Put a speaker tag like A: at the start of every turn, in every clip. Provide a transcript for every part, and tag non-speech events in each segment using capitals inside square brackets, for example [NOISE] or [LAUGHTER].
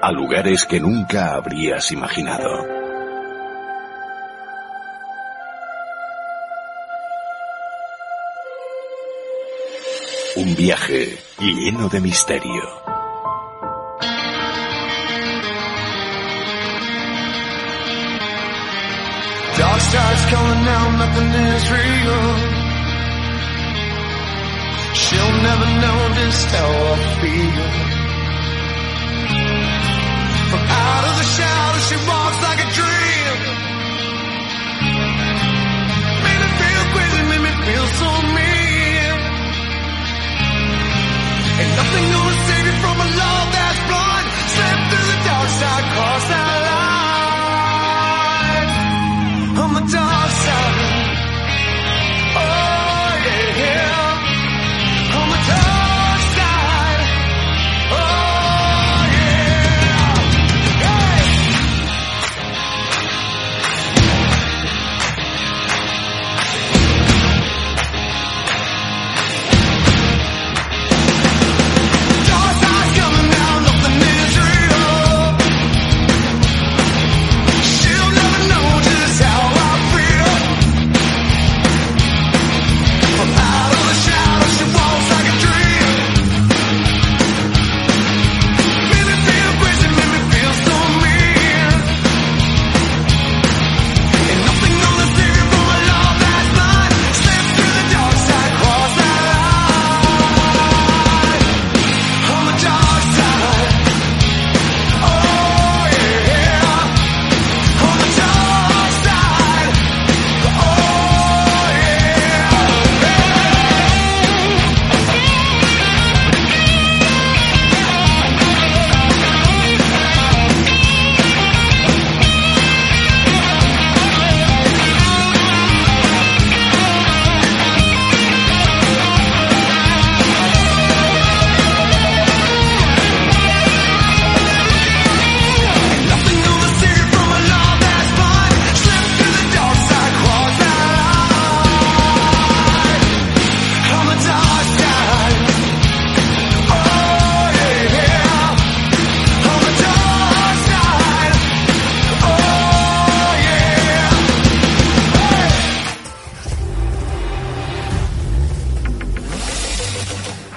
A: a lugares que nunca habrías imaginado. Un viaje lleno de misterio.
B: Dark starts coming out, nothing is real. She'll never know just how I feel. Out of the shadows, she walks like a dream. Me feel crazy, me feel so mean. Ain't nothing gonna save you from a love that's blind. Slip through the dark side, cross that line.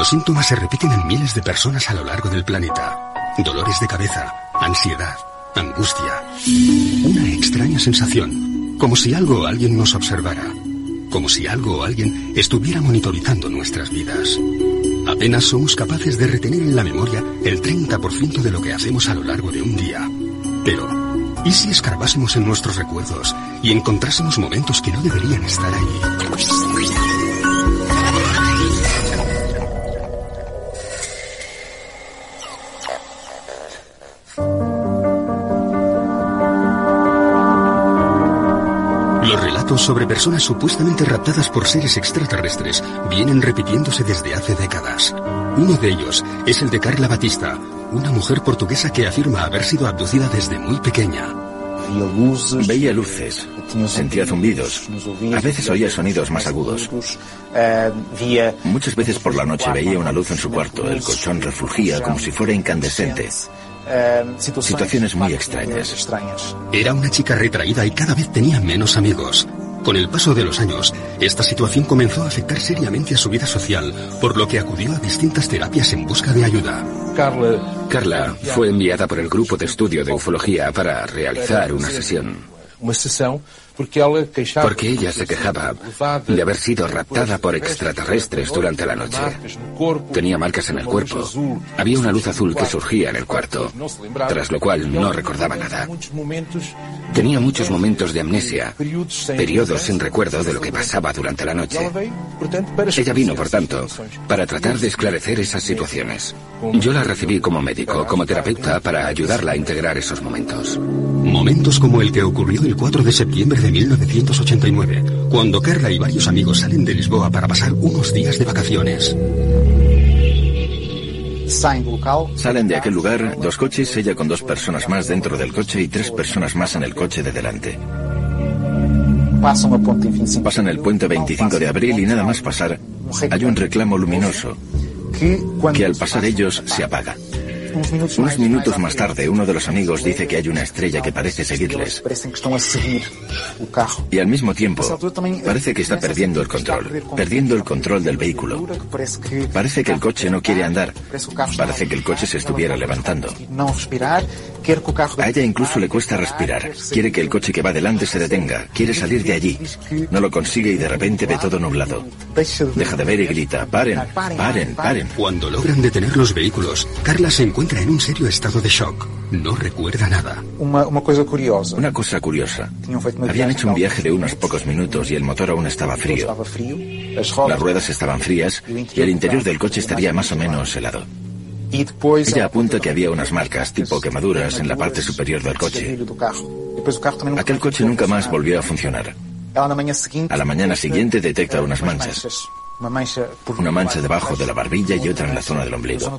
C: Los síntomas se repiten en miles de personas a lo largo del planeta. Dolores de cabeza, ansiedad, angustia. Una extraña sensación, como si algo o alguien nos observara. Como si algo o alguien estuviera monitorizando nuestras vidas. Apenas somos capaces de retener en la memoria el 30% de lo que hacemos a lo largo de un día. Pero, ¿y si escarbásemos en nuestros recuerdos y encontrásemos momentos que no deberían estar ahí? Relatos sobre personas supuestamente raptadas por seres extraterrestres vienen repitiéndose desde hace décadas. Uno de ellos es el de Carla Batista, una mujer portuguesa que afirma haber sido abducida desde muy pequeña.
D: Veía luces, sentía zumbidos, a veces oía sonidos más agudos. Muchas veces por la noche veía una luz en su cuarto, el colchón refulgía como si fuera incandescente. Situaciones muy extrañas.
C: Era una chica retraída y cada vez tenía menos amigos. Con el paso de los años, esta situación comenzó a afectar seriamente a su vida social, por lo que acudió a distintas terapias en busca de ayuda.
E: Carla fue enviada por el grupo de estudio de ufología para realizar una sesión.
C: Porque ella se quejaba de haber sido raptada por extraterrestres durante la noche. Tenía marcas en el cuerpo. Había una luz azul que surgía en el cuarto, tras lo cual no recordaba nada. Tenía muchos momentos de amnesia, periodos sin recuerdo de lo que pasaba durante la noche. Ella vino, por tanto, para tratar de esclarecer esas situaciones. Yo la recibí como médico, como terapeuta, para ayudarla a integrar esos momentos. Momentos como el que ocurrió el 4 de septiembre de 1989, cuando Carla y varios amigos salen de Lisboa para pasar unos días de vacaciones.
D: Salen de aquel lugar dos coches, ella con dos personas más dentro del coche y tres personas más en el coche de delante. Pasan el puente 25 de abril y nada más pasar, hay un reclamo luminoso que al pasar ellos se apaga. Unos minutos más tarde, uno de los amigos dice que hay una estrella que parece seguirles. Y al mismo tiempo, parece que está perdiendo el control, perdiendo el control del vehículo. Parece que el coche no quiere andar. Parece que el coche se estuviera levantando. A ella incluso le cuesta respirar. Quiere que el coche que va delante se detenga. Quiere salir de allí. No lo consigue y de repente ve todo nublado. Deja de ver y grita, paren, paren, paren.
C: Cuando logran detener los vehículos, Carla se encuentra encuentra en un serio estado de shock. No recuerda nada.
D: Una, cosa curiosa. Una cosa curiosa. Habían hecho un viaje de unos pocos minutos y el motor aún estaba frío. Las ruedas estaban frías y el interior del coche estaría más o menos helado. Ella apunta que había unas marcas tipo quemaduras en la parte superior del coche. Aquel coche nunca más volvió a funcionar. A la mañana siguiente detecta unas manchas. Una mancha debajo de la barbilla y otra en la zona del ombligo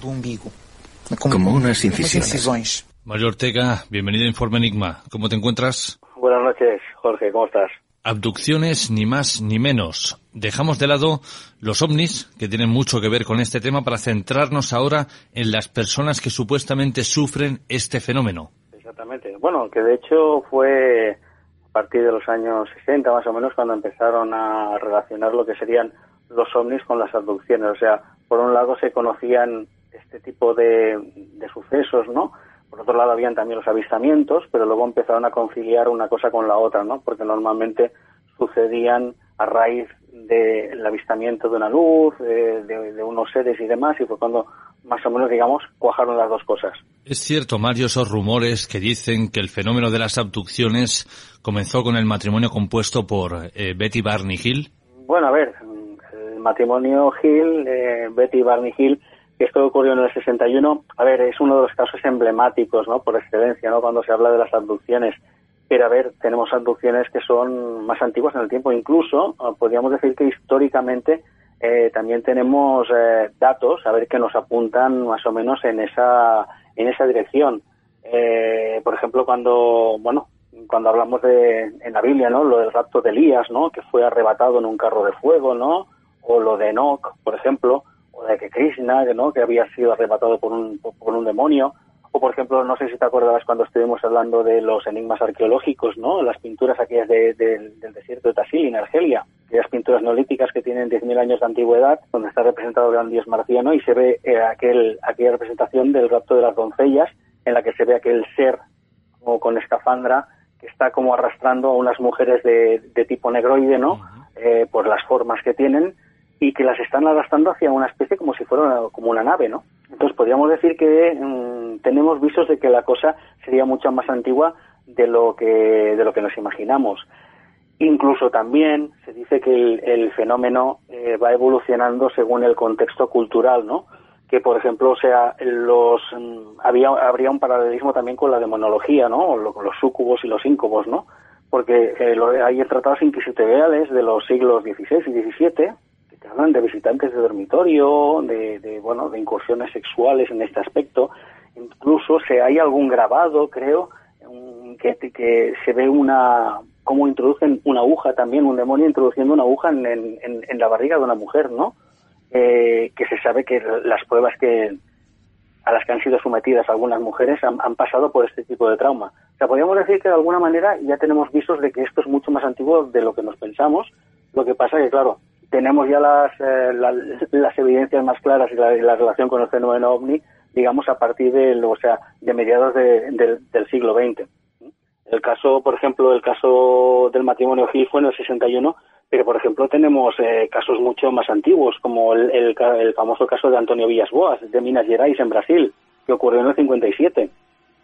D: como unas incisiones.
E: Mario Ortega, bienvenido a Informe Enigma. ¿Cómo te encuentras?
F: Buenas noches, Jorge, ¿cómo estás?
E: Abducciones, ni más ni menos. Dejamos de lado los ovnis, que tienen mucho que ver con este tema, para centrarnos ahora en las personas que supuestamente sufren este fenómeno.
F: Exactamente. Bueno, que de hecho fue a partir de los años 60 más o menos cuando empezaron a relacionar lo que serían los ovnis con las abducciones. O sea, por un lado se conocían este tipo de, sucesos, ¿no? Por otro lado, habían también los avistamientos, pero luego empezaron a conciliar una cosa con la otra, ¿no? Porque normalmente sucedían a raíz del avistamiento de una luz, de, unos seres y demás, y fue cuando más o menos, digamos, cuajaron las dos cosas.
E: Es cierto, Mario, esos rumores que dicen que el fenómeno de las abducciones comenzó con el matrimonio compuesto por eh, Betty Barney Hill.
F: Bueno, a ver, el matrimonio Hill, eh, Betty Barney Hill, esto ocurrió en el 61, a ver, es uno de los casos emblemáticos, ¿no? Por excelencia, ¿no? Cuando se habla de las abducciones. Pero a ver, tenemos abducciones que son más antiguas en el tiempo. Incluso, ah, podríamos decir que históricamente eh, también tenemos eh, datos, a ver, que nos apuntan más o menos en esa, en esa dirección. Eh, por ejemplo, cuando, bueno, cuando hablamos de, en la Biblia, ¿no? Lo del rapto de Elías, ¿no? Que fue arrebatado en un carro de fuego, ¿no? O lo de Enoch, por ejemplo o de que Krishna, ¿no? que había sido arrebatado por un, por un demonio, o por ejemplo, no sé si te acuerdas cuando estuvimos hablando de los enigmas arqueológicos, ¿no? Las pinturas aquellas del desierto de Tassili, en Argelia, aquellas pinturas neolíticas que tienen 10.000 años de antigüedad, donde está representado el gran dios marciano y se ve eh, aquel, aquella representación del rapto de las doncellas, en la que se ve aquel ser como con escafandra que está como arrastrando a unas mujeres de, tipo negroide, ¿no? Eh, por las formas que tienen, y que las están arrastrando hacia una especie como si fuera como una nave, ¿no? Entonces podríamos decir que mm, tenemos visos de que la cosa sería mucho más antigua de lo que de lo que nos imaginamos. Incluso también se dice que el, fenómeno eh, va evolucionando según el contexto cultural, ¿no? Que por ejemplo, o sea, los mm, había habría un paralelismo también con la demonología, ¿no? Con los súcubos y los íncubos, ¿no? Porque eh, hay tratados inquisitoriales de los siglos XVI y XVII hablan de visitantes de dormitorio, de, bueno, de incursiones sexuales en este aspecto. Incluso se hay algún grabado, creo, que, que se ve una cómo introducen una aguja también, un demonio introduciendo una aguja en, en, la barriga de una mujer, ¿no? Eh, que se sabe que las pruebas que a las que han sido sometidas algunas mujeres han, han, pasado por este tipo de trauma. O sea, podríamos decir que de alguna manera ya tenemos visos de que esto es mucho más antiguo de lo que nos pensamos. Lo que pasa que, claro, tenemos ya las, eh, las evidencias más claras y la, relación con el fenómeno ovni, digamos, a partir de, o sea, de mediados del siglo XX. El caso, por ejemplo, el caso del matrimonio Gil fue en el 61, pero por ejemplo tenemos eh, casos mucho más antiguos, como el, el, famoso caso de Antonio Villas Boas, de Minas Gerais, en Brasil, que ocurrió en el 57.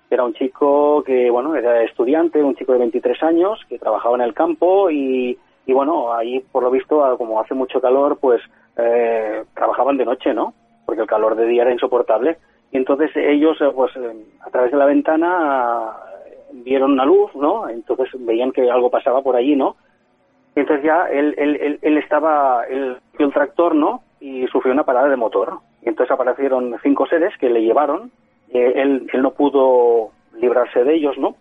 F: Era un chico que, bueno, era estudiante, un chico de 23 años, que trabajaba en el campo y, y bueno, ahí por lo visto, como hace mucho calor, pues eh, trabajaban de noche, ¿no? Porque el calor de día era insoportable. Y entonces ellos, eh, pues a través de la ventana vieron una luz, ¿no? Entonces veían que algo pasaba por allí, ¿no? Entonces ya él, él, él, estaba, él el tractor, ¿no? Y sufrió una parada de motor. Y entonces aparecieron cinco seres que le llevaron. Eh, él, él no pudo librarse de ellos, ¿no?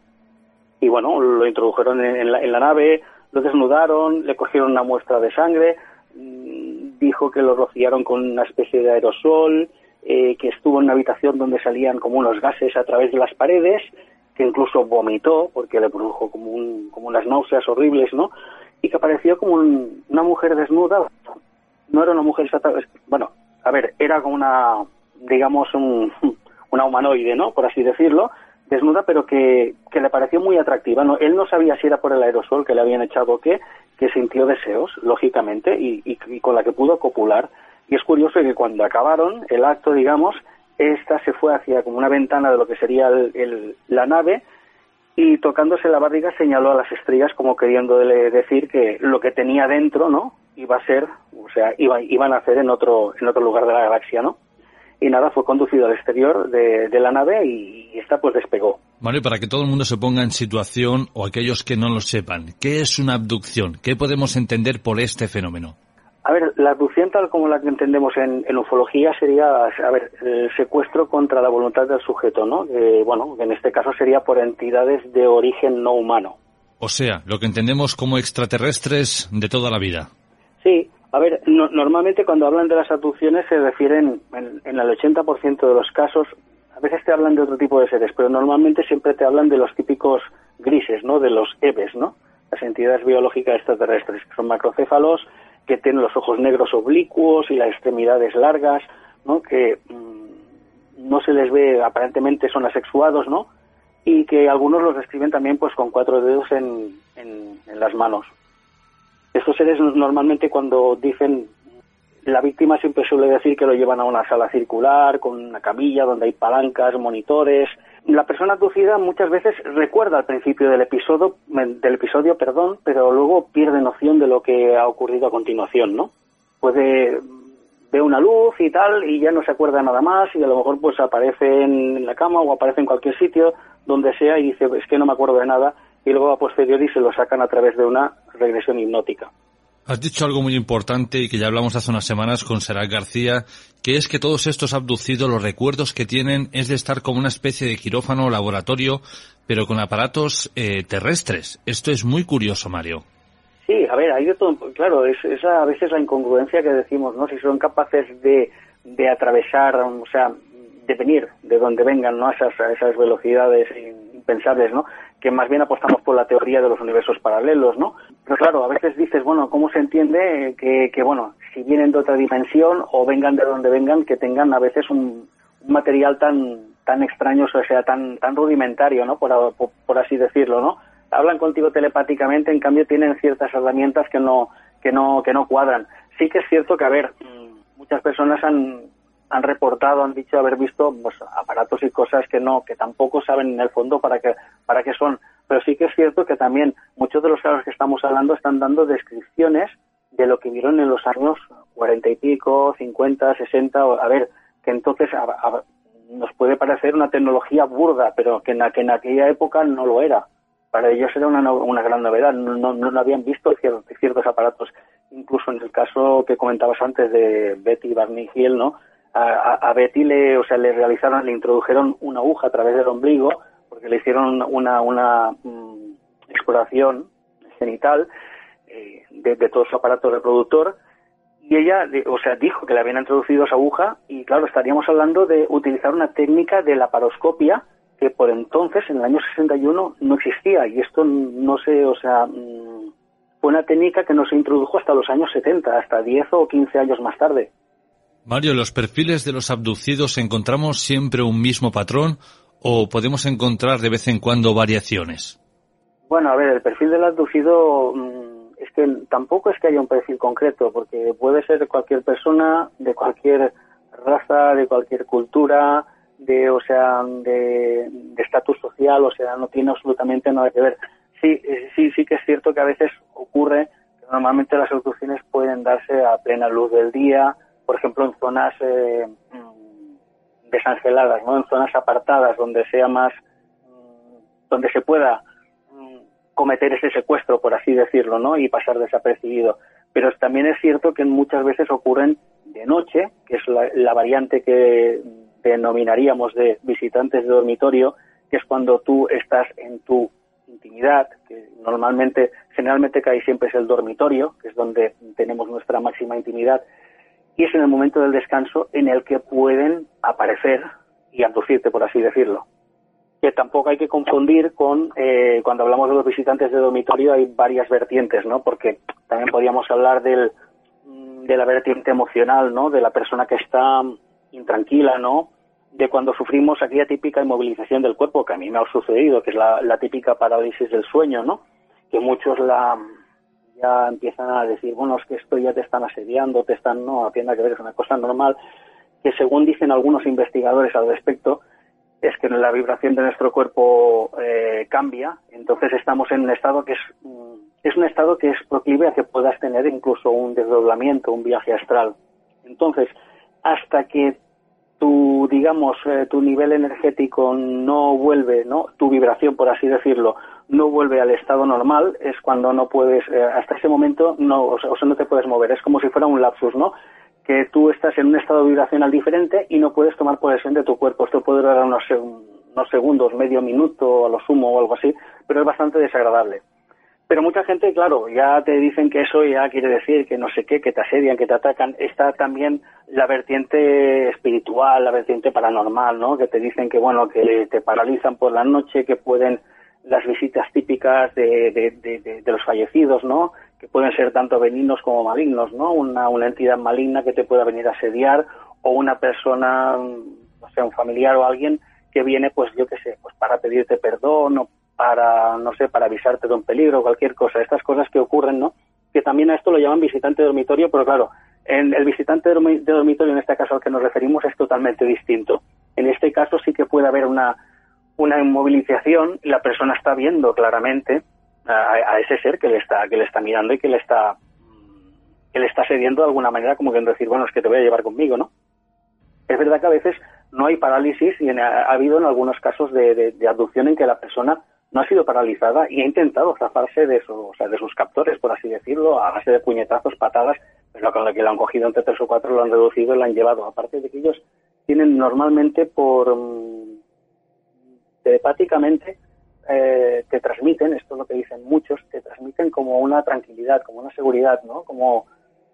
F: Y bueno, lo introdujeron en la, en la nave, lo desnudaron, le cogieron una muestra de sangre, mm, dijo que lo rociaron con una especie de aerosol, eh, que estuvo en una habitación donde salían como unos gases a través de las paredes, que incluso vomitó porque le produjo como, un, como unas náuseas horribles, ¿no? Y que apareció como una mujer desnuda. No era una mujer bueno, a ver, era como una, digamos, un, [LAUGHS] una humanoide, ¿no? Por así decirlo, desnuda, pero que, que le pareció muy atractiva. ¿no? Él no sabía si era por el aerosol que le habían echado o qué, que sintió deseos, lógicamente, y, y con la que pudo copular. Y es curioso que cuando acabaron el acto, digamos, esta se fue hacia como una ventana de lo que sería la nave y tocándose la barriga señaló a las estrellas como queriéndole decir que lo que tenía dentro, ¿no? Iba a ser, o sea, iba, iban a hacer en otro, en otro lugar de la galaxia, ¿no? Y nada, fue conducido al exterior de, la nave y, y esta pues despegó.
E: Mario, para que todo el mundo se ponga en situación o aquellos que no lo sepan, ¿qué es una abducción? ¿Qué podemos entender por este fenómeno?
F: A ver, la abducción tal como la que entendemos en, ufología sería, a ver, el secuestro contra la voluntad del sujeto, ¿no? bueno, en este caso sería por entidades de origen no humano.
E: O sea, lo que entendemos como extraterrestres de toda la vida.
F: Sí, a ver, normalmente cuando hablan de las abducciones se refieren, en, en el 80% de los casos, a veces te hablan de otro tipo de seres, pero normalmente siempre te hablan de los típicos grises, ¿no? De los EVES, ¿no? Las entidades biológicas extraterrestres, que son macrocéfalos, que tienen los ojos negros oblicuos y las extremidades largas, ¿no? que mm, no se les ve, aparentemente son asexuados, ¿no? y que algunos los describen también pues con cuatro dedos en, en, las manos. Estos seres normalmente cuando dicen la víctima siempre suele decir que lo llevan a una sala circular con una camilla donde hay palancas, monitores, la persona abducida muchas veces recuerda al principio del episodio, del episodio, perdón, pero luego pierde noción de lo que ha ocurrido a continuación, ¿no? Puede ver una luz y tal y ya no se acuerda nada más y a lo mejor pues aparece en la cama o aparece en cualquier sitio donde sea y dice es que no me acuerdo de nada y luego a posteriori se lo sacan a través de una regresión hipnótica.
E: Has dicho algo muy importante y que ya hablamos hace unas semanas con Serac García, que es que todos estos abducidos, los recuerdos que tienen es de estar como una especie de quirófano o laboratorio, pero con aparatos eh, terrestres. Esto es muy curioso, Mario.
F: Sí, a ver, hay de todo. Claro, es, a veces la incongruencia que decimos, ¿no? Si son capaces de, de atravesar, o sea, de venir de donde vengan, ¿no? A esas, a esas velocidades impensables, ¿no? Que más bien apostamos por la teoría de los universos paralelos, ¿no? Pero claro, a veces dices, bueno, ¿cómo se entiende que, que bueno, si vienen de otra dimensión o vengan de donde vengan, que tengan a veces un, material tan tan extraño, o sea, tan tan rudimentario, ¿no? Por, por, así decirlo, ¿no? Hablan contigo telepáticamente, en cambio tienen ciertas herramientas que no que no que no cuadran. Sí que es cierto que a ver, mm, muchas personas han han reportado, han dicho haber visto pues, aparatos y cosas que no, que tampoco saben en el fondo para qué, para qué son. Pero sí que es cierto que también muchos de los casos que estamos hablando están dando descripciones de lo que vieron en los años cuarenta y pico, cincuenta, sesenta, a ver, que entonces nos puede parecer una tecnología burda, pero que en, que en aquella época no lo era. Para ellos era una, una gran novedad, no, no, no habían visto ciertos, ciertos aparatos. Incluso en el caso que comentabas antes de Betty Barney Hill, ¿no? A, Betty le, o sea, le realizaron, le introdujeron una aguja a través del ombligo, porque le hicieron una, una mm, exploración genital eh, de, todo su aparato reproductor, y ella, o sea, dijo que le habían introducido esa aguja, y claro, estaríamos hablando de utilizar una técnica de la paroscopia que por entonces, en el año 61, no existía, y esto no sé, o sea, mm, fue una técnica que no se introdujo hasta los años 70, hasta 10 o 15 años más tarde.
E: Mario, ¿en los perfiles de los abducidos encontramos siempre un mismo patrón o podemos encontrar de vez en cuando variaciones?
F: Bueno, a ver, el perfil del abducido mm, es que tampoco es que haya un perfil concreto, porque puede ser cualquier persona, de cualquier raza, de cualquier cultura, de, o sea, de estatus social, o sea, no tiene absolutamente nada que ver. Sí, eh, sí, sí que es cierto que a veces ocurre que normalmente las abducciones pueden darse a plena luz del día, por ejemplo, en zonas eh, mm, desangeladas, ¿no? En zonas apartadas donde sea más, mm, donde se pueda cometer ese secuestro, por así decirlo, ¿no? Y pasar desapercibido. Pero también es cierto que muchas veces ocurren de noche, que es la, variante que denominaríamos de visitantes de dormitorio, que es cuando tú estás en tu intimidad, que normalmente, generalmente cae siempre es el dormitorio, que es donde tenemos nuestra máxima intimidad, y es en el momento del descanso en el que pueden aparecer y abducirte, por así decirlo que tampoco hay que confundir con, eh, cuando hablamos de los visitantes de dormitorio, hay varias vertientes, ¿no? Porque también podríamos hablar del, mm, de la vertiente emocional, ¿no? De la persona que está intranquila, ¿no? De cuando sufrimos aquella típica inmovilización del cuerpo, que a mí me ha sucedido, que es la, la típica parálisis del sueño, ¿no? Que muchos la ya empiezan a decir, bueno, es que esto ya te están asediando, te están, no, tiene que ver, es una cosa normal, que según dicen algunos investigadores al respecto, es que la vibración de nuestro cuerpo eh, cambia, entonces estamos en un estado que es, mm, es un estado que es proclive a que puedas tener incluso un desdoblamiento, un viaje astral. Entonces, hasta que tu, digamos, eh, tu nivel energético no vuelve, ¿no? Tu vibración, por así decirlo, no vuelve al estado normal, es cuando no puedes, eh, hasta ese momento, no, o sea, no te puedes mover, es como si fuera un lapsus, ¿no? que tú estás en un estado vibracional diferente y no puedes tomar posesión de tu cuerpo. Esto puede durar unos, unos segundos, medio minuto a lo sumo o algo así, pero es bastante desagradable. Pero mucha gente, claro, ya te dicen que eso ya quiere decir que no sé qué, que te asedian, que te atacan. Está también la vertiente espiritual, la vertiente paranormal, ¿no? Que te dicen que, bueno, que te paralizan por la noche, que pueden las visitas típicas de, de, los fallecidos, ¿no? que pueden ser tanto benignos como malignos, ¿no? Una, una entidad maligna que te pueda venir a asediar o una persona, no sé, un familiar o alguien que viene, pues yo qué sé, pues para pedirte perdón o para, no sé, para avisarte de un peligro o cualquier cosa. Estas cosas que ocurren, ¿no? Que también a esto lo llaman visitante de dormitorio, pero claro, en el visitante de dormitorio, en este caso al que nos referimos, es totalmente distinto. En este caso sí que puede haber una, una inmovilización la persona está viendo claramente a, ese ser que le está que le está mirando y que le está que le está cediendo de alguna manera como que decir bueno es que te voy a llevar conmigo no es verdad que a veces no hay parálisis y ha, habido en algunos casos de, abducción en que la persona no ha sido paralizada y ha intentado zafarse de, su, de sus captores, por así decirlo, a base de puñetazos, patadas, pero con lo que lo han cogido entre tres o cuatro, lo han reducido y lo han llevado. Aparte de que ellos tienen normalmente por mm, telepáticamente eh, te transmiten, esto es lo que dicen muchos, te transmiten como una tranquilidad, como una seguridad, ¿no? Como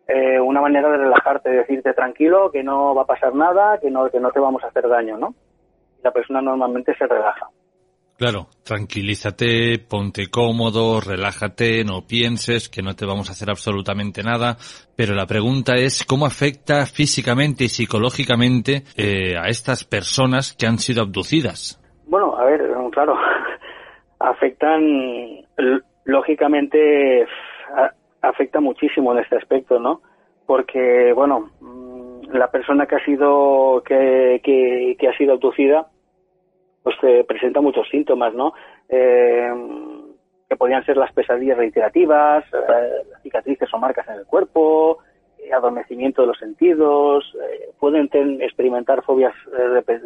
F: eh, una manera de relajarte, de decirte tranquilo, que no va a pasar nada, que no, que no te vamos a hacer daño, ¿no? Y la persona normalmente se relaja.
E: Claro, tranquilízate, ponte cómodo, relájate, no pienses que no te vamos a hacer absolutamente nada, pero la pregunta es cómo afecta físicamente y psicológicamente eh, a estas personas que han sido abducidas.
F: Bueno, a ver, claro, [LAUGHS] afectan, lógicamente, afecta muchísimo en este aspecto, ¿no? Porque, bueno, mm, la persona que ha sido, que, que, ha sido abducida, pues eh, presenta muchos síntomas, ¿no? Eh, que podrían ser las pesadillas reiterativas, eh, cicatrices o marcas en el cuerpo, adormecimiento de los sentidos, pueden experimentar fobias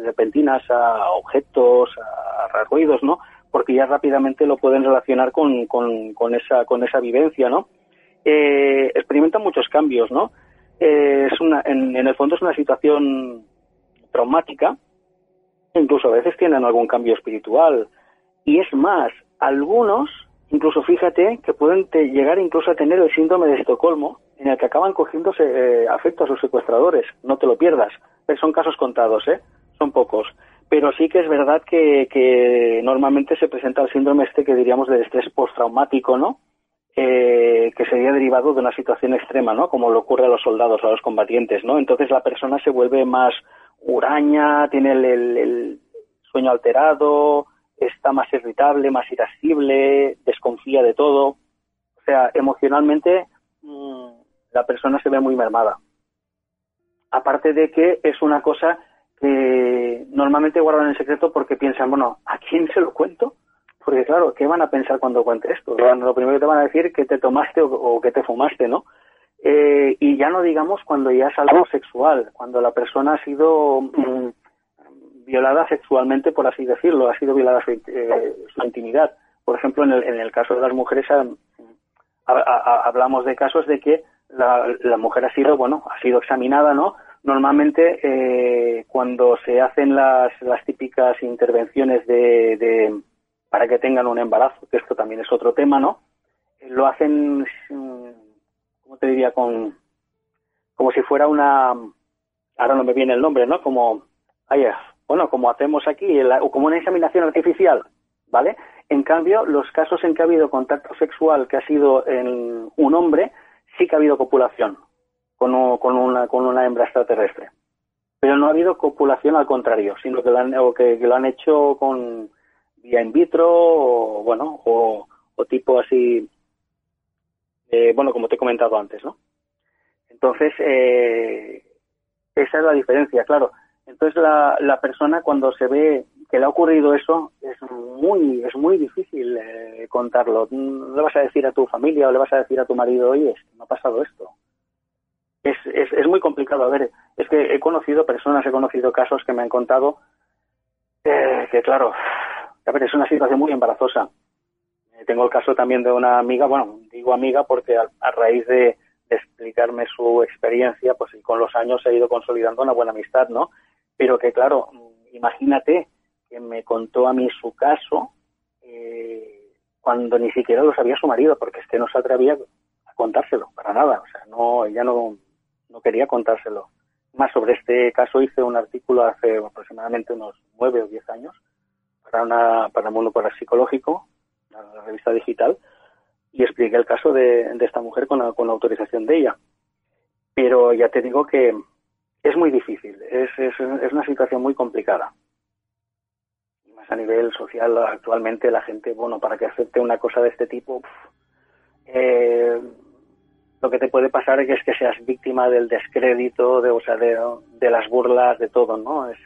F: repentinas a objetos, a ruidos, ¿no? porque ya rápidamente lo pueden relacionar con, con, esa, con esa vivencia, ¿no? Eh, experimentan muchos cambios, ¿no? Eh, es una, en, el fondo es una situación traumática, incluso a veces tienen algún cambio espiritual. Y es más, algunos, incluso fíjate, que pueden llegar incluso a tener el síndrome de Estocolmo, en el que acaban cogiéndose eh, afecto a sus secuestradores. No te lo pierdas. Pero son casos contados, ¿eh? Son pocos pero sí que es verdad que, normalmente se presenta el síndrome este que diríamos de estrés postraumático, ¿no? Eh, que sería derivado de una situación extrema, ¿no? Como le ocurre a los soldados, a los combatientes, ¿no? Entonces la persona se vuelve más huraña, tiene el, sueño alterado, está más irritable, más irascible, desconfía de todo. O sea, emocionalmente mm, la persona se ve muy mermada. Aparte de que es una cosa que normalmente guardan en secreto porque piensan, bueno, ¿a quién se lo cuento? Porque claro, ¿qué van a pensar cuando cuente esto? Lo primero que te van a decir que te tomaste o, que te fumaste, ¿no? Eh, y ya no digamos cuando ya es algo sexual, cuando la persona ha sido mm, violada sexualmente, por así decirlo, ha sido violada su, eh, intimidad. Por ejemplo, en el, en el, caso de las mujeres hablamos de casos de que la, la, mujer ha sido, bueno, ha sido examinada, ¿no? Normalmente eh, cuando se hacen las, las típicas intervenciones de, de, para que tengan un embarazo, que esto también es otro tema, ¿no? Lo hacen, ¿cómo te diría? Con, como si fuera una, ahora no me viene el nombre, ¿no? Como, ay, bueno, como hacemos aquí, o como una examinación artificial, ¿vale? En cambio, los casos en que ha habido contacto sexual que ha sido en un hombre, sí que ha habido copulación con, con, una, con una hembra extraterrestre. Pero no ha habido copulación al contrario, sino que lo han, que, lo han hecho con vía in vitro o, bueno, o, tipo así, eh, bueno, como te he comentado antes, ¿no? Entonces, eh, esa es la diferencia, claro. Entonces la, la persona cuando se ve que le ha ocurrido eso es muy es muy difícil eh, contarlo. No le vas a decir a tu familia o le vas a decir a tu marido, oye, me ha pasado esto. Es, es, es muy complicado. A ver, es que he conocido personas, he conocido casos que me han contado eh, que, claro, a ver, es una situación muy embarazosa. Tengo el caso también de una amiga, bueno, digo amiga porque a raíz de, explicarme su experiencia, pues con los años ha ido consolidando una buena amistad, ¿no? Pero que, claro, imagínate que me contó a mí su caso eh, cuando ni siquiera lo sabía su marido, porque es no se atrevía a contárselo, para nada. O sea, no, ella no, no quería contárselo. Más sobre este caso hice un artículo hace aproximadamente unos nueve o diez años para una para Mundo Psicológico, la revista digital, y expliqué el caso de, de esta mujer con la, con la autorización de ella. Pero ya te digo que es muy difícil, es, es, una situación muy complicada. Más a nivel social, actualmente la gente, bueno, para que acepte una cosa de este tipo, eh, lo que te puede pasar es que seas víctima del descrédito, de, o sea, de, las burlas, de todo, ¿no? Es,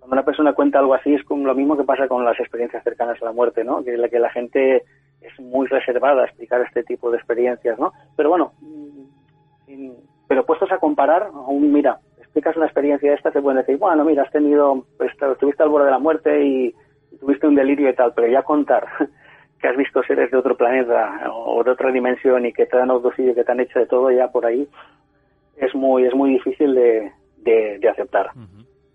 F: cuando una persona cuenta algo así es como lo mismo que pasa con las experiencias cercanas a la muerte, ¿no? Que la, que la gente es muy reservada a explicar este tipo de experiencias, ¿no? Pero bueno, mm, pero puestos a comparar, aún mira, explicas una experiencia esta, te pueden decir, bueno, mira, has tenido, pues, estuviste al borde de la muerte y, tuviste un delirio y tal, pero ya contar [LAUGHS] que has visto seres de otro planeta o de otra dimensión y que te han abducido y que te han hecho de todo ya por ahí, es muy, es muy difícil de, de, aceptar.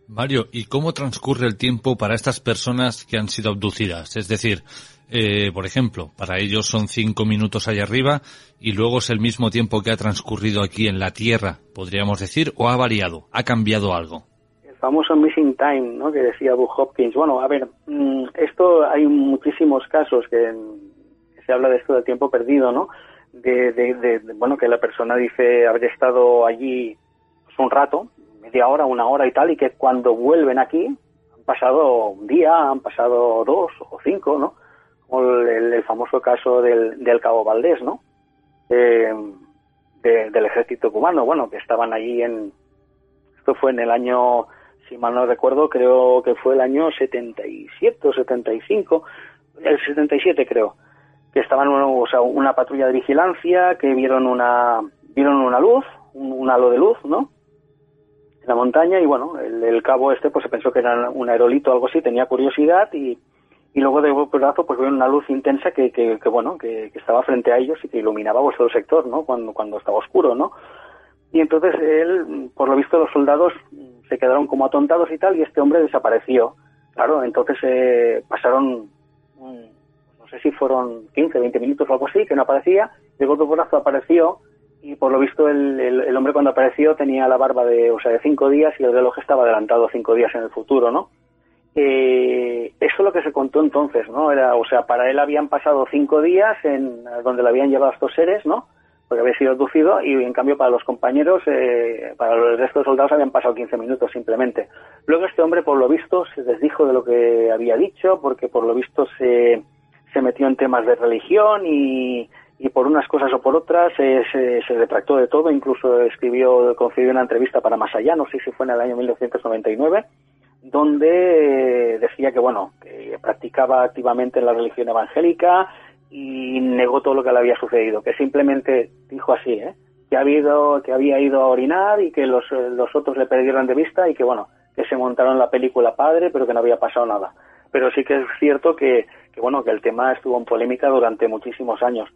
E: Mario, ¿y cómo transcurre el tiempo para estas personas que han sido abducidas? Es decir, eh, por ejemplo, para ellos son cinco minutos allá arriba y luego es el mismo tiempo que ha transcurrido aquí en la Tierra, podríamos decir, o ha variado, ha cambiado algo.
F: El famoso missing time, ¿no? Que decía Bob Hopkins. Bueno, a ver, mm, esto hay muchísimos casos que, se habla de esto del tiempo perdido, ¿no? De, bueno, que la persona dice haber estado allí pues, un rato, media hora, una hora y tal, y que cuando vuelven aquí han pasado un día, han pasado dos o cinco, ¿no? el, famoso caso del, del, Cabo Valdés, ¿no? Eh, del ejército cubano, bueno, que estaban allí en... Esto fue en el año, si mal no recuerdo, creo que fue el año 77 o 75, el 77 creo, que estaban o sea, una patrulla de vigilancia, que vieron una, vieron una luz, un, halo de luz, ¿no? En la montaña y bueno, el, cabo este pues se pensó que era un aerolito o algo así, tenía curiosidad y y luego de brazo pues vieron una luz intensa que, que, bueno que, estaba frente a ellos y que iluminaba vuestro sector no cuando cuando estaba oscuro no y entonces él por lo visto los soldados se quedaron como atontados y tal y este hombre desapareció claro entonces eh, pasaron no sé si fueron 15 20 minutos o algo así que no aparecía de brazo apareció y por lo visto el, el, hombre cuando apareció tenía la barba de o sea de cinco días y el reloj estaba adelantado cinco días en el futuro no eh, eso es lo que se contó entonces, ¿no? Era, o sea, para él habían pasado cinco días en donde le habían llevado estos seres, ¿no? Porque había sido abducido y en cambio para los compañeros, eh, para los resto de soldados habían pasado 15 minutos simplemente. Luego este hombre por lo visto se desdijo de lo que había dicho porque por lo visto se, se metió en temas de religión y, y por unas cosas o por otras se, se, retractó de todo, incluso escribió, concedió una entrevista para Más Allá, no sé si fue en el año 1999, donde decía que, bueno, que practicaba activamente la religión evangélica, y negó todo lo que le había sucedido, que simplemente dijo así, ¿eh? que, ha habido, que había ido a orinar y que los, los otros le perdieron de vista y que bueno, que se montaron la película padre, pero que no había pasado nada. Pero sí que es cierto que, que bueno, que el tema estuvo en polémica durante muchísimos años.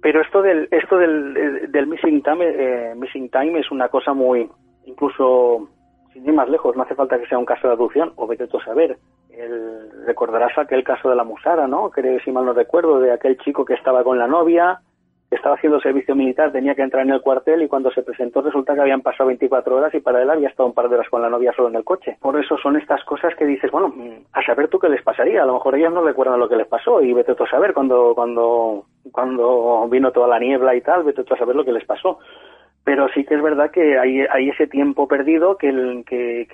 F: Pero esto del, esto del, del missing time, eh, missing time es una cosa muy, incluso sin ir más lejos, no hace falta que sea un caso de adopción, o vete tú saber. El, recordarás aquel caso de la Musara, ¿no? Que si mal no recuerdo, de aquel chico que estaba con la novia, que estaba haciendo servicio militar, tenía que entrar en el cuartel y cuando se presentó resulta que habían pasado 24 horas y para él había estado un par de horas con la novia solo en el coche. Por eso son estas cosas que dices, bueno, a saber tú qué les pasaría. A lo mejor ellos no recuerdan lo que les pasó y vete tú a saber cuando, cuando, cuando vino toda la niebla y tal, vete tú a saber lo que les pasó pero sí que es verdad que hay, hay ese tiempo perdido que, el, que,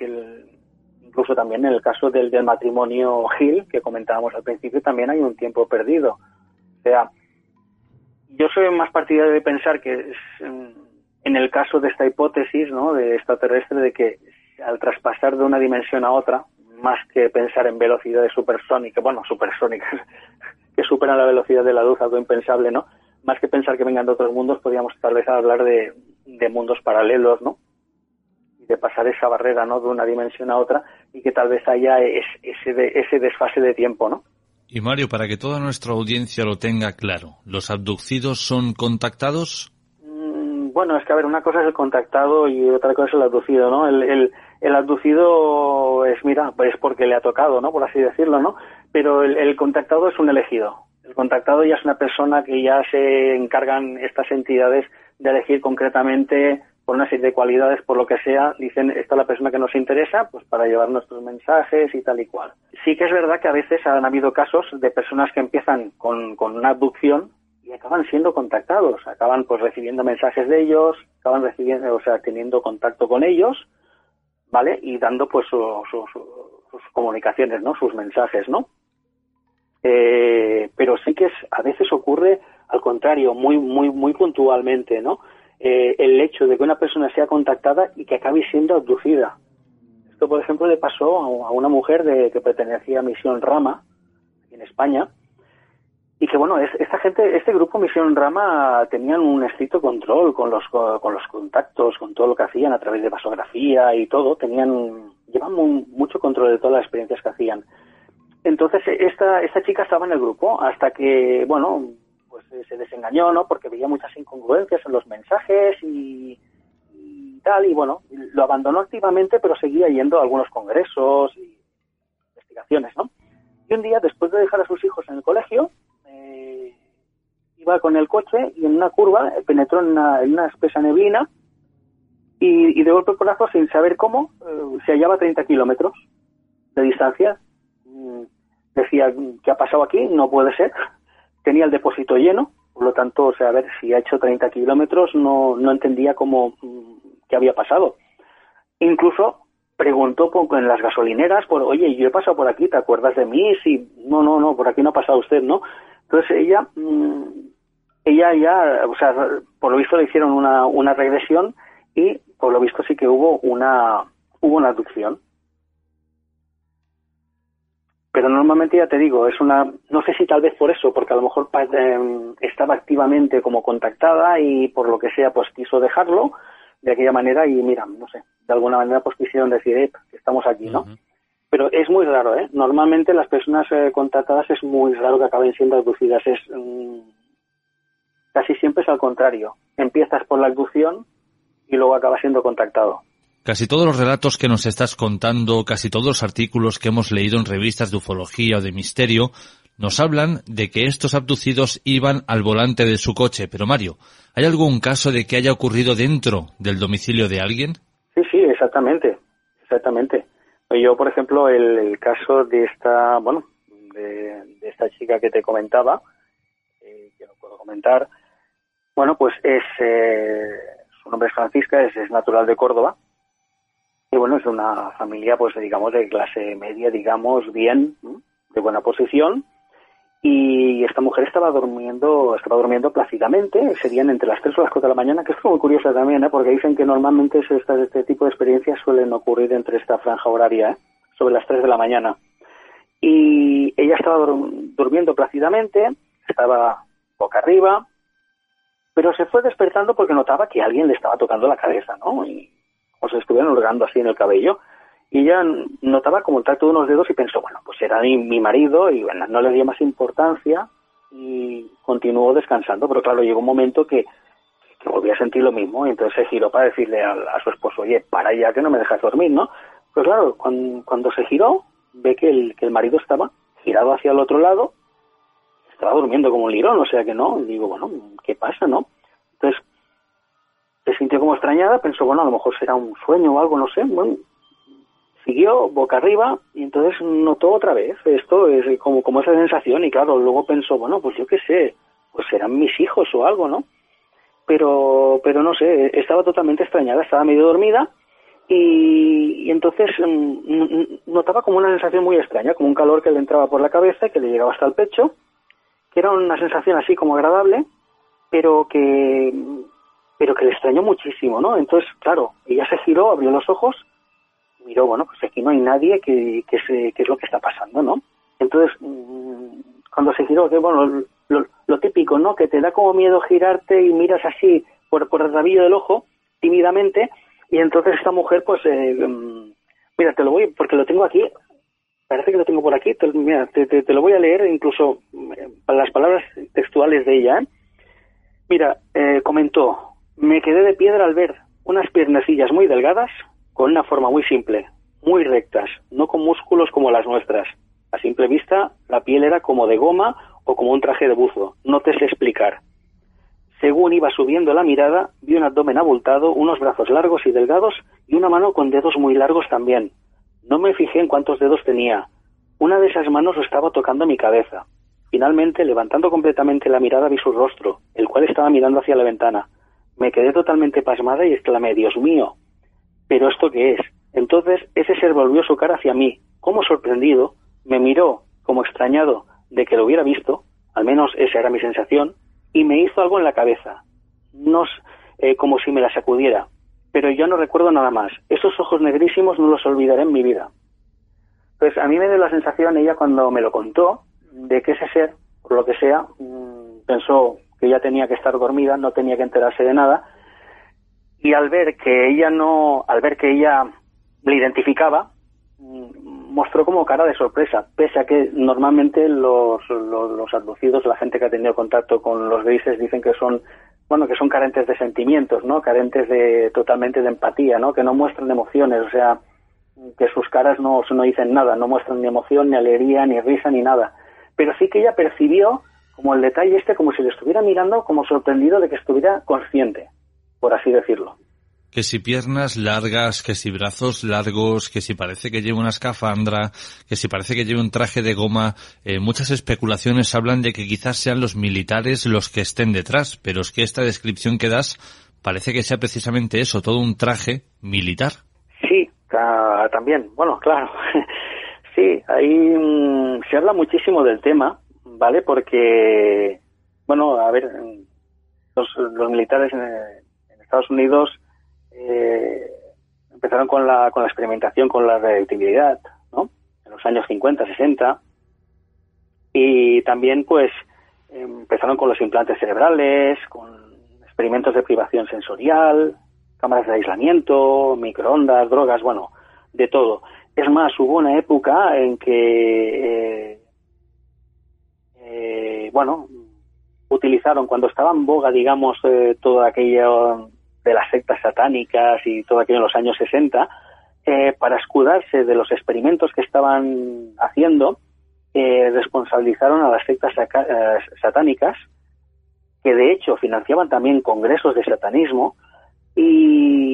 F: incluso también en el caso del, del matrimonio Gil, que comentábamos al principio, también hay un tiempo perdido. O sea, yo soy más partidario de pensar que en el caso de esta hipótesis, ¿no? De extraterrestre, de que al traspasar de una dimensión a otra, más que pensar en velocidades supersónicas, bueno, supersónicas, [LAUGHS] que superan la velocidad de la luz, algo impensable, ¿no? Más que pensar que vengan de otros mundos, podríamos tal vez hablar de, de mundos paralelos, ¿no? Y de pasar esa barrera, ¿no? De una dimensión a otra y que tal vez haya ese, ese desfase de tiempo, ¿no?
E: Y Mario, para que toda nuestra audiencia lo tenga claro, ¿los abducidos son contactados?
F: Mm, bueno, es que a ver, una cosa es el contactado y otra cosa es el abducido, ¿no? El, el, el abducido es, mira, pues porque le ha tocado, ¿no? Por así decirlo, ¿no? Pero el, el contactado es un elegido. El contactado ya es una persona que ya se encargan estas entidades de elegir concretamente por una serie de cualidades, por lo que sea, dicen, esta es la persona que nos interesa, pues para llevar nuestros mensajes y tal y cual. Sí que es verdad que a veces han habido casos de personas que empiezan con, con una abducción y acaban siendo contactados, acaban pues recibiendo mensajes de ellos, acaban recibiendo, o sea, teniendo contacto con ellos, ¿vale? Y dando pues sus comunicaciones, ¿no? Sus mensajes, ¿no? Eh, pero sí que es, a veces ocurre al contrario, muy, muy, muy puntualmente, ¿no? Eh, el hecho de que una persona sea contactada y que acabe siendo abducida. Esto, por ejemplo, le pasó a una mujer de, que pertenecía a Misión Rama, en España, y que, bueno, esta gente, este grupo Misión Rama tenían un estricto control con los, con los contactos, con todo lo que hacían a través de vasografía y todo, tenían, llevaban mucho control de todas las experiencias que hacían. Entonces, esta, esta chica estaba en el grupo hasta que, bueno, pues se desengañó, ¿no? Porque veía muchas incongruencias en los mensajes y, tal, y bueno, lo abandonó activamente, pero seguía yendo a algunos congresos y investigaciones, ¿no? Y un día, después de dejar a sus hijos en el colegio, eh, iba con el coche y en una curva penetró en una, espesa neblina y, de golpe corazón, sin saber cómo, eh, se hallaba a 30 kilómetros de distancia. Mm, decía, ¿qué ha pasado aquí? No puede ser tenía el depósito lleno, por lo tanto, o sea, a ver, si ha hecho 30 kilómetros, no, no entendía cómo, mm, qué había pasado. Incluso preguntó en las gasolineras por, oye, yo he pasado por aquí, ¿te acuerdas de mí? Sí, no, no, no, por aquí no ha pasado usted, ¿no? Entonces ella, mm, ella ya, o sea, por lo visto le hicieron una, una regresión y por lo visto sí que hubo una, hubo una aducción pero normalmente ya te digo, es una, no sé si tal vez por eso, porque a lo mejor em, estaba activamente como contactada y por lo que sea pues quiso dejarlo de aquella manera y mira, no sé, de alguna manera pues quisieron decir, eh, estamos aquí, ¿no? Pero es muy raro, ¿eh? Normalmente las personas eh, contactadas es muy raro que acaben siendo abducidas, es mm, casi siempre es al contrario, empiezas por la abducción y luego acabas siendo contactado.
E: Casi todos los relatos que nos estás contando, casi todos los artículos que hemos leído en revistas de ufología o de misterio, nos hablan de que estos abducidos iban al volante de su coche. Pero Mario, ¿hay algún caso de que haya ocurrido dentro del domicilio de alguien?
F: Sí, sí, exactamente, exactamente. Yo, por ejemplo, el, caso de esta, bueno, de, esta chica que te comentaba, eh, que no puedo comentar, Bueno, pues es eh, su nombre es Francisca, es, es, natural de Córdoba y bueno es una familia pues digamos de clase media, digamos bien, de buena posición y esta mujer estaba durmiendo estaba durmiendo plácidamente serían entre las 3 o las 4 de la mañana que es muy curiosa también ¿eh? porque dicen que normalmente este, este tipo de experiencias suelen ocurrir entre esta franja horaria ¿eh? sobre las 3 de la mañana y ella estaba durmiendo plácidamente estaba boca arriba pero se fue despertando porque notaba que alguien le estaba tocando la cabeza ¿no? y se estuvieron hurgando así en el cabello y ella notaba como el tacto de unos dedos y pensó, bueno, pues era mi, mi marido y bueno, no le dio más importancia y continuó descansando, pero claro, llegó un momento que, que volvía a sentir lo mismo y entonces se giró para decirle a, a, su esposo, oye, para ya que no me dejas dormir, ¿no? Pues claro, cuando, cuando se giró, ve que el, que el marido estaba girado hacia el otro lado, estaba durmiendo como un lirón, o sea que no, y digo, bueno, ¿qué pasa, no? Entonces, se sintió como extrañada, pensó, bueno, a lo mejor será un sueño o algo, no sé, bueno, siguió boca arriba y entonces notó otra vez esto, es como, como esa sensación y claro, luego pensó, bueno, pues yo qué sé, pues serán mis hijos o algo, ¿no? Pero, pero no sé, estaba totalmente extrañada, estaba medio dormida y, y entonces mm, notaba como una sensación muy extraña, como un calor que le entraba por la cabeza, que le llegaba hasta el pecho, que era una sensación así como agradable, pero que, pero que le extrañó muchísimo, ¿no? Entonces, claro, ella se giró, abrió los ojos miró, bueno, pues aquí no hay nadie que, que, se, que es lo que está pasando, ¿no? Entonces, mmm, cuando se giró, que bueno, lo, típico, ¿no? Que te da como miedo girarte y miras así por, por el rabillo del ojo, tímidamente, y entonces esta mujer, pues, eh, mira, te lo voy, porque lo tengo aquí, parece que lo tengo por aquí, te, mira, te, te, te lo voy a leer incluso eh, para las palabras textuales de ella. ¿eh? Mira, eh, comentó, me quedé de piedra al ver unas piernecillas muy delgadas, con una forma muy simple, muy rectas, no con músculos como las nuestras. A simple vista, la piel era como de goma o como un traje de buzo, no te sé explicar. Según iba subiendo la mirada, vi un abdomen abultado, unos brazos largos y delgados y una mano con dedos muy largos también. No me fijé en cuántos dedos tenía. Una de esas manos estaba tocando mi cabeza. Finalmente, levantando completamente la mirada, vi su rostro, el cual estaba mirando hacia la ventana. Me quedé totalmente pasmada y exclamé, Dios mío, ¿pero esto qué es? Entonces ese ser volvió su cara hacia mí, como sorprendido, me miró como extrañado de que lo hubiera visto, al menos esa era mi sensación, y me hizo algo en la cabeza, no, eh, como si me la sacudiera, pero yo no recuerdo nada más. Esos ojos negrísimos no los olvidaré en mi vida. Pues a mí me dio la sensación, ella cuando me lo contó, de que ese ser, por lo que sea, mmm, pensó que ella tenía que estar dormida, no tenía que enterarse de nada, y al ver que ella no, al ver que ella le identificaba, mm, mostró como cara de sorpresa, pese a que normalmente los, los, los abducidos, la gente que ha tenido contacto con los grises dicen que son, bueno, que son carentes de sentimientos, ¿no? Carentes de, totalmente de empatía, ¿no? Que no muestran emociones, o sea, que sus caras no, no dicen nada, no muestran ni emoción, ni alegría, ni risa, ni nada. Pero sí que ella percibió como el detalle este, como si le estuviera mirando, como sorprendido de que estuviera consciente por así decirlo.
E: Que si piernas largas, que si brazos largos, que si parece que lleva una escafandra, que si parece que lleva un traje de goma, eh, muchas especulaciones hablan de que quizás sean los militares los que estén detrás, pero es que esta descripción que das parece que sea precisamente eso, todo un traje militar.
F: Sí, también, bueno, claro, [LAUGHS] sí, ahí mmm, se habla muchísimo del tema, ¿vale? Porque, bueno, a ver, los, los militares en, Estados Unidos eh, empezaron con la, con la experimentación con la radioactividad, ¿no? En los años 50, 60. Y también, pues, empezaron con los implantes cerebrales, con experimentos de privación sensorial, cámaras de aislamiento, microondas, drogas, bueno, de todo. Es más, hubo una época en que, eh, eh, bueno, utilizaron cuando estaba en boga, digamos, eh, todo aquello de las sectas satánicas y todo aquello en los años 60, eh, para escudarse de los experimentos que estaban haciendo, eh, responsabilizaron a las sectas eh, satánicas, que de hecho financiaban también congresos de satanismo, y,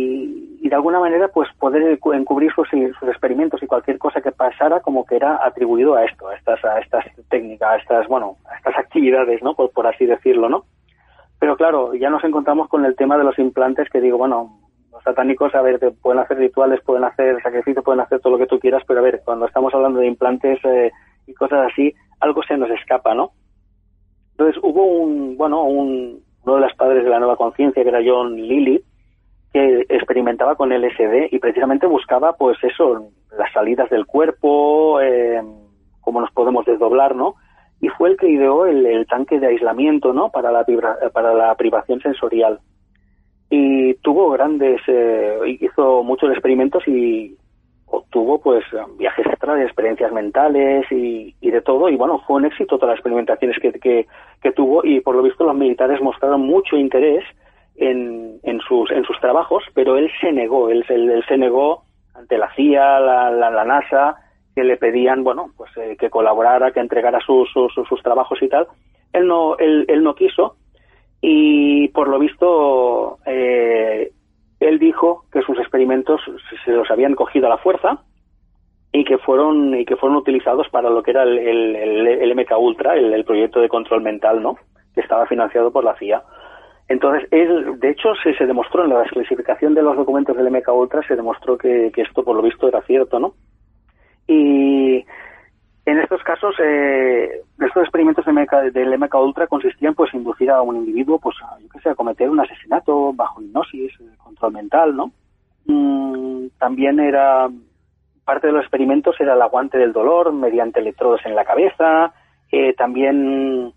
F: y de alguna manera pues poder encubrir sus, sus, experimentos y cualquier cosa que pasara como que era atribuido a esto, a estas, a estas técnicas, a estas, bueno, a estas actividades, ¿no? Por, así decirlo, ¿no? Pero claro, ya nos encontramos con el tema de los implantes que digo, bueno, los satánicos, a ver, pueden hacer rituales, pueden hacer sacrificios, pueden hacer todo lo que tú quieras, pero a ver, cuando estamos hablando de implantes eh, y cosas así, algo se nos escapa, ¿no? Entonces hubo un, bueno, un, uno de los padres de la nueva conciencia, que era John Lilly, que experimentaba con LSD y precisamente buscaba, pues eso, las salidas del cuerpo, eh, cómo nos podemos desdoblar, ¿no? Y fue el que ideó el, tanque de aislamiento, ¿no? Para la, para la privación sensorial. Y tuvo grandes, eh, hizo muchos experimentos y obtuvo, pues, viajes de experiencias mentales y, de todo. Y bueno, fue un éxito todas las experimentaciones que, que tuvo y por lo visto los militares mostraron mucho interés en, sus, en sus trabajos, pero él se negó, él, se negó ante la CIA, la, la, NASA, que le pedían, bueno, pues eh, que colaborara, que entregara sus, trabajos y tal. Él no, él, él no quiso y por lo visto eh, él dijo que sus experimentos se los habían cogido a la fuerza y que fueron y que fueron utilizados para lo que era el, el, el MK Ultra, el, proyecto de control mental, ¿no? Que estaba financiado por la CIA. Entonces, él, de hecho, se, demostró en la desclasificación de los documentos del MK Ultra, se demostró que, esto, por lo visto, era cierto, ¿no? Y en estos casos, eh, estos experimentos del MK, del MK Ultra consistían, pues, inducir a un individuo, pues, a, yo qué sé, a cometer un asesinato bajo hipnosis, eh, control mental, ¿no? Mm, también era, parte de los experimentos era el aguante del dolor mediante electrodos en la cabeza, eh, también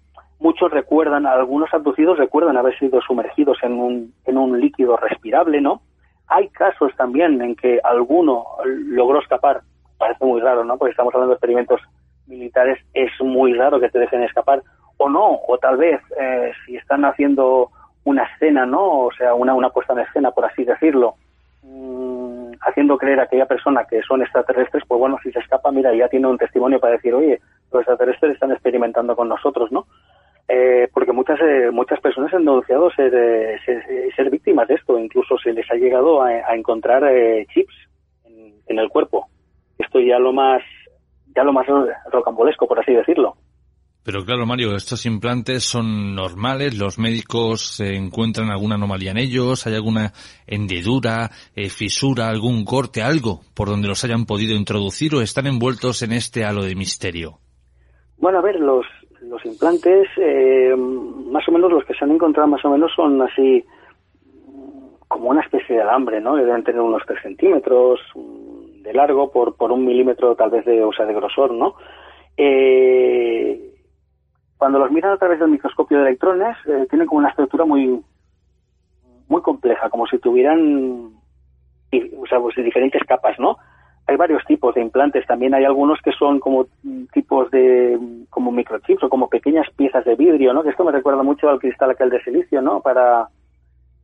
F: Muchos recuerdan, algunos abducidos recuerdan haber sido sumergidos en un, en un líquido respirable, ¿no? Hay casos también en que alguno logró escapar. Parece muy raro, ¿no? Porque estamos hablando de experimentos militares, es muy raro que te dejen escapar. O no, o tal vez eh, si están haciendo una escena, ¿no? O sea, una, una puesta en escena, por así decirlo, mmm, haciendo creer a aquella persona que son extraterrestres, pues bueno, si se escapa, mira, ya tiene un testimonio para decir, oye, los extraterrestres están experimentando con nosotros, ¿no? Eh, porque muchas eh, muchas personas han denunciado ser, eh, ser, víctimas de esto, incluso se les ha llegado a, encontrar chips en, el cuerpo. Esto ya lo más ya lo más rocambolesco, por así decirlo.
E: Pero claro, Mario, estos implantes son normales, los médicos encuentran alguna anomalía en ellos, hay alguna hendidura, fisura, algún corte, algo por donde los hayan podido introducir o están envueltos en este halo de misterio.
F: Bueno, a ver, los, los implantes, eh, más o menos los que se han encontrado más o menos son así como una especie de alambre, ¿no? Deben tener unos 3 centímetros de largo por, por un milímetro tal vez de, o sea, de grosor, ¿no? Eh, cuando los miran a través del microscopio de electrones, eh, tienen como una estructura muy muy compleja, como si tuvieran o sea, pues diferentes capas, ¿no? Hay varios tipos de implantes. También hay algunos que son como tipos de como microchips o como pequeñas piezas de vidrio, ¿no? Esto me recuerda mucho al cristal aquel de silicio, ¿no? Para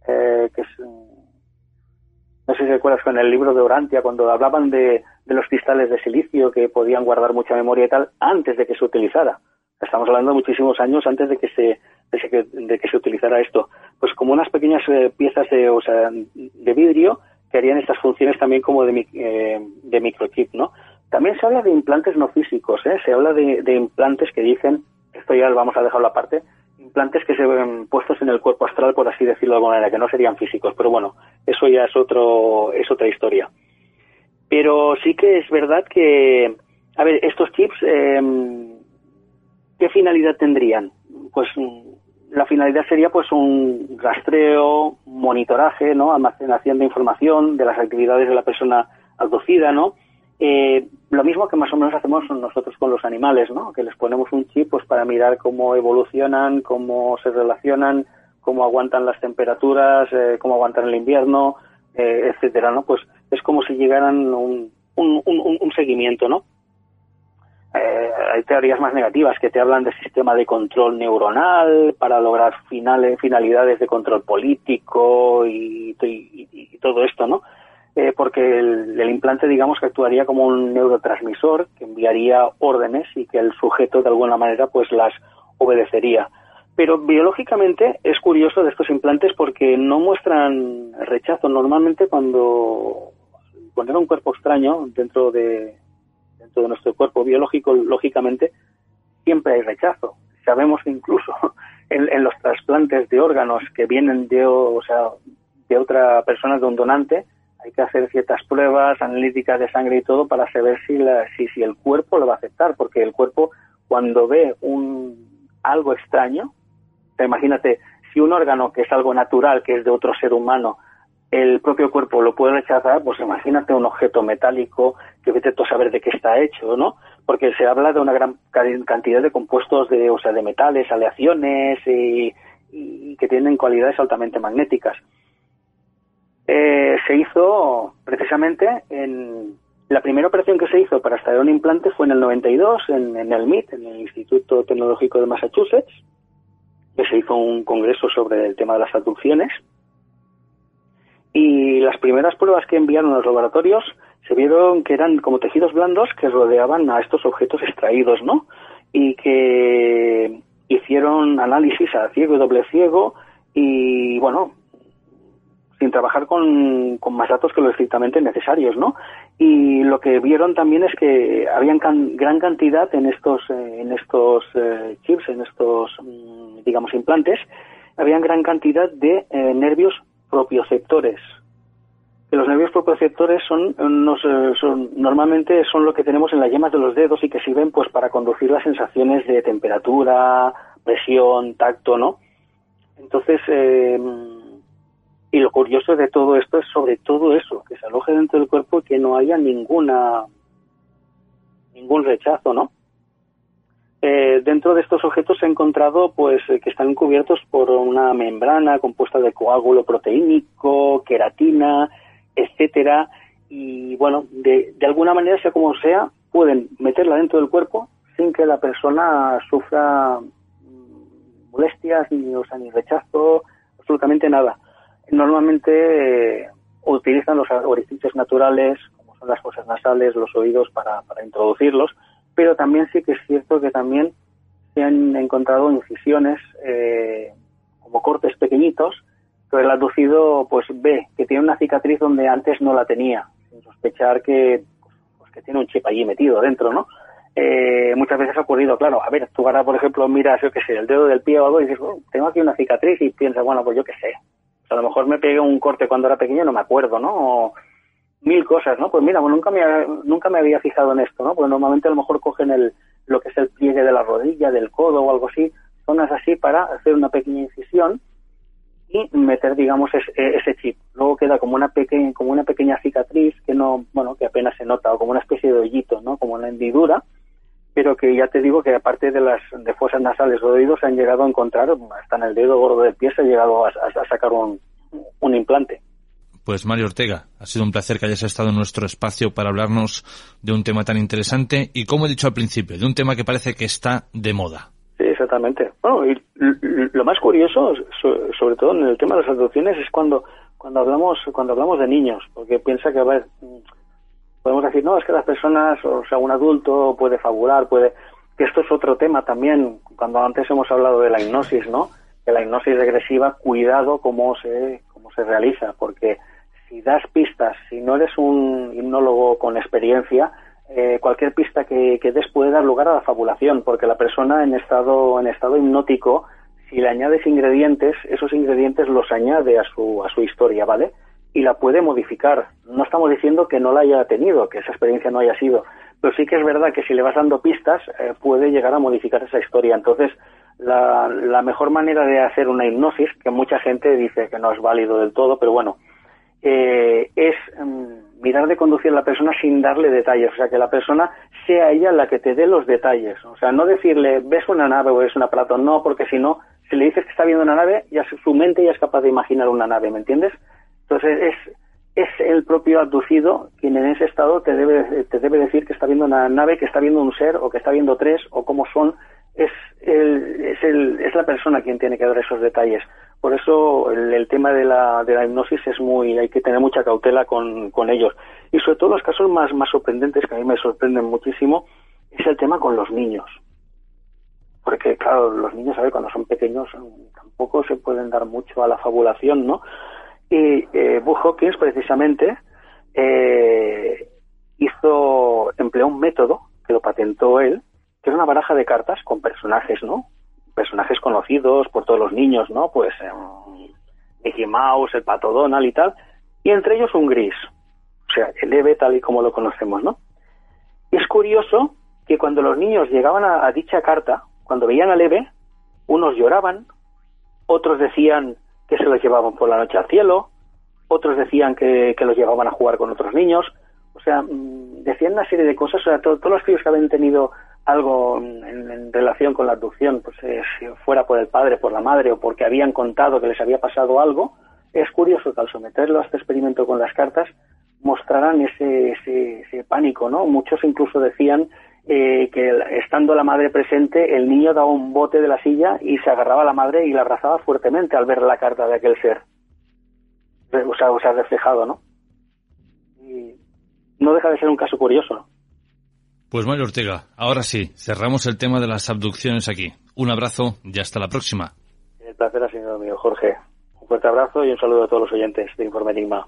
F: eh, que es, no sé si recuerdas con el libro de Orantia cuando hablaban de, de los cristales de silicio que podían guardar mucha memoria y tal antes de que se utilizara. Estamos hablando de muchísimos años antes de que se de, que se utilizara esto. Pues como unas pequeñas eh, piezas de, o sea, de vidrio que harían estas funciones también como de, eh, de microchip, ¿no? También se habla de implantes no físicos, ¿eh? Se habla de, de implantes que dicen, esto ya lo vamos a dejarlo aparte, implantes que se ven puestos en el cuerpo astral, por así decirlo de alguna manera, que no serían físicos, pero bueno, eso ya es otro, es otra historia. Pero sí que es verdad que, a ver, estos chips, eh, ¿qué finalidad tendrían? Pues la finalidad sería pues un rastreo, monitoraje, ¿no? almacenación de información de las actividades de la persona abducida, ¿no? Eh, lo mismo que más o menos hacemos nosotros con los animales, ¿no? Que les ponemos un chip pues para mirar cómo evolucionan, cómo se relacionan, cómo aguantan las temperaturas, eh, cómo aguantan el invierno, eh, etcétera, ¿no? Pues es como si llegaran un, un, un, un seguimiento, ¿no? Eh, hay teorías más negativas que te hablan de sistema de control neuronal para lograr finales, finalidades de control político y, todo esto, ¿no? Eh, porque el, implante, digamos, que actuaría como un neurotransmisor que enviaría órdenes y que el sujeto, de alguna manera, pues las obedecería. Pero biológicamente es curioso de estos implantes porque no muestran rechazo. Normalmente cuando poner un cuerpo extraño dentro de, dentro de nuestro cuerpo biológico, lógicamente, siempre hay rechazo. Sabemos que incluso [LAUGHS] en, los trasplantes de órganos que vienen de, o sea, de otra persona, de un donante, hay que hacer ciertas pruebas analíticas de sangre y todo para saber si, la, si, el cuerpo lo va a aceptar, porque el cuerpo cuando ve un algo extraño, imagínate, si un órgano que es algo natural, que es de otro ser humano, el propio cuerpo lo puede rechazar, pues imagínate un objeto metálico que vete a saber de qué está hecho, ¿no? Porque se habla de una gran cantidad de compuestos de, o sea, de metales, aleaciones y, que tienen cualidades altamente magnéticas. Eh, se hizo precisamente en la primera operación que se hizo para extraer un implante fue en el 92 en, en el MIT, en el Instituto Tecnológico de Massachusetts, que se hizo un congreso sobre el tema de las abducciones y las primeras pruebas que enviaron a los laboratorios se vieron que eran como tejidos blandos que rodeaban a estos objetos extraídos, ¿no? Y que hicieron análisis a ciego y doble ciego y, bueno, sin trabajar con, más datos que lo estrictamente necesarios, ¿no? Y lo que vieron también es que había gran cantidad en estos, eh, en estos eh, chips, en estos, mm, digamos, implantes, había gran cantidad de eh, nervios propioceptores. Que los nervios propioceptores son, eh, son, normalmente son lo que tenemos en las yemas de los dedos y que sirven pues para conducir las sensaciones de temperatura, presión, tacto, ¿no? Entonces, eh, y lo curioso de todo esto es sobre todo eso, que se aloje dentro del cuerpo y que no haya ninguna ningún rechazo, ¿no? Eh, dentro de estos objetos se ha encontrado pues eh, que están cubiertos por una membrana compuesta de coágulo proteínico, queratina, etcétera y bueno, de, de alguna manera sea como sea, pueden meterla dentro del cuerpo sin que la persona sufra mm, molestias ni rechazo, absolutamente nada. Normalmente eh, utilizan los orificios naturales, como son las fosas nasales, los oídos para, para introducirlos pero también sí que es cierto que también se han encontrado incisiones eh, como cortes pequeñitos, pero el aducido pues ve que tiene una cicatriz donde antes no la tenía, sin sospechar que, pues, que tiene un chip allí metido dentro, ¿no? Eh, muchas veces ha ocurrido, claro, a ver, tú ahora, por ejemplo, miras, yo qué sé, el dedo del pie o algo y dices, oh, tengo aquí una cicatriz y piensas, bueno, pues yo qué sé. a lo mejor me pegué un corte cuando era pequeño, no me acuerdo, ¿no? Mil cosas, ¿no? Pues mira, nunca me, nunca me había fijado en esto, ¿no? Pues normalmente a lo mejor cogen el, lo que es el pliegue de la rodilla, del codo o algo así, zonas así para hacer una pequeña incisión y meter, digamos, e, ese chip. Luego queda como una pequeña, como una pequeña cicatriz que no, bueno, que apenas se nota, o como una especie de hoyito, ¿no? Como una hendidura, pero que ya te digo que aparte de las de fosas nasales o oídos se han llegado a encontrar, hasta en el dedo gordo del pie se ha llegado a, a sacar un, un implante.
E: Pues Mario Ortega, ha sido un placer que hayas estado en nuestro espacio para hablarnos de un tema tan interesante y, como he dicho al principio, de un tema que parece que está de moda.
F: Sí, exactamente. Bueno, y lo más curioso, sobre todo en el tema de las adopciones, es cuando cuando hablamos cuando hablamos de niños, porque piensa que a ver, podemos decir no es que las personas, o sea, un adulto puede fabular, puede que esto es otro tema también. Cuando antes hemos hablado de la hipnosis, ¿no? Que la hipnosis regresiva, cuidado cómo se cómo se realiza, porque si das pistas, si no eres un hipnólogo con experiencia, eh, cualquier pista que, des puede dar lugar a la fabulación, porque la persona en estado, en estado hipnótico, si le añades ingredientes, esos ingredientes los añade a su, a su historia, ¿vale? Y la puede modificar. No estamos diciendo que no la haya tenido, que esa experiencia no haya sido, pero sí que es verdad que si le vas dando pistas, eh, puede llegar a modificar esa historia. Entonces, la, la mejor manera de hacer una hipnosis, que mucha gente dice que no es válido del todo, pero bueno, eh, es mm, mirar de conducir a la persona sin darle detalles, o sea, que la persona sea ella la que te dé los detalles, o sea, no decirle, ves una nave o es un aparato, no, porque si no, si le dices que está viendo una nave, ya su mente ya es capaz de imaginar una nave, ¿me entiendes? Entonces es, es el propio abducido quien en ese estado te debe, te debe decir que está viendo una nave, que está viendo un ser o que está viendo tres o cómo son, es, el, es, el, es la persona quien tiene que dar esos detalles. Por eso el, tema de la, de la, hipnosis es muy, hay que tener mucha cautela con, con, ellos. Y sobre todo los casos más, más sorprendentes, que a mí me sorprenden muchísimo, es el tema con los niños. Porque, claro, los niños, a ver, cuando son pequeños tampoco se pueden dar mucho a la fabulación, ¿no? Y eh, Hawkins, precisamente, eh, hizo, empleó un método que lo patentó él, que es una baraja de cartas con personajes, ¿no? Personajes conocidos por todos los niños, ¿no? Pues eh, Mickey Mouse, el Pato Donald y tal, y entre ellos un gris, o sea, el Eve tal y como lo conocemos, ¿no? Es curioso que cuando los niños llegaban a, dicha carta, cuando veían al Eve, unos lloraban, otros decían que se los llevaban por la noche al cielo, otros decían que, que los llevaban a jugar con otros niños, o sea, mm, decían una serie de cosas, o sea, todos los tíos que habían tenido algo en, relación con la abducción, pues eh, fuera por el padre, por la madre o porque habían contado que les había pasado algo, es curioso que al someterlo a este experimento con las cartas mostraran ese, ese, pánico, ¿no? Muchos incluso decían eh, que estando la madre presente, el niño daba un bote de la silla y se agarraba a la madre y la abrazaba fuertemente al ver la carta de aquel ser. O sea, o sea reflejado, ¿no? Y no deja de ser un caso curioso, ¿no?
E: Pues Mario Ortega, ahora sí, cerramos el tema de las abducciones aquí. Un abrazo y hasta la próxima.
F: El placer ha sido mío, Jorge. Un fuerte abrazo y un saludo a todos los oyentes de Informe Enigma.